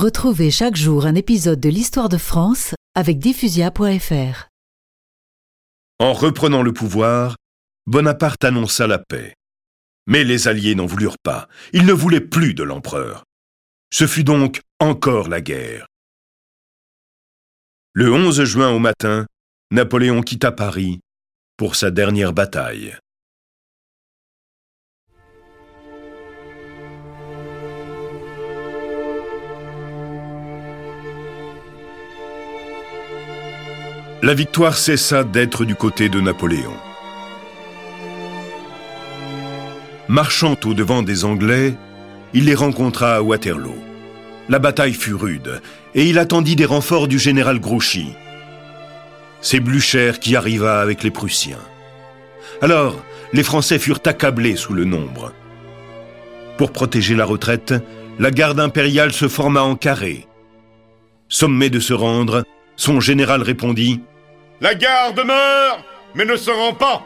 Retrouvez chaque jour un épisode de l'histoire de France avec diffusia.fr. En reprenant le pouvoir, Bonaparte annonça la paix. Mais les Alliés n'en voulurent pas. Ils ne voulaient plus de l'empereur. Ce fut donc encore la guerre. Le 11 juin au matin, Napoléon quitta Paris pour sa dernière bataille. La victoire cessa d'être du côté de Napoléon. Marchant au devant des Anglais, il les rencontra à Waterloo. La bataille fut rude et il attendit des renforts du général Grouchy. C'est Blücher qui arriva avec les Prussiens. Alors, les Français furent accablés sous le nombre. Pour protéger la retraite, la garde impériale se forma en carré. Sommé de se rendre, son général répondit ⁇ La garde meurt, mais ne se rend pas !⁇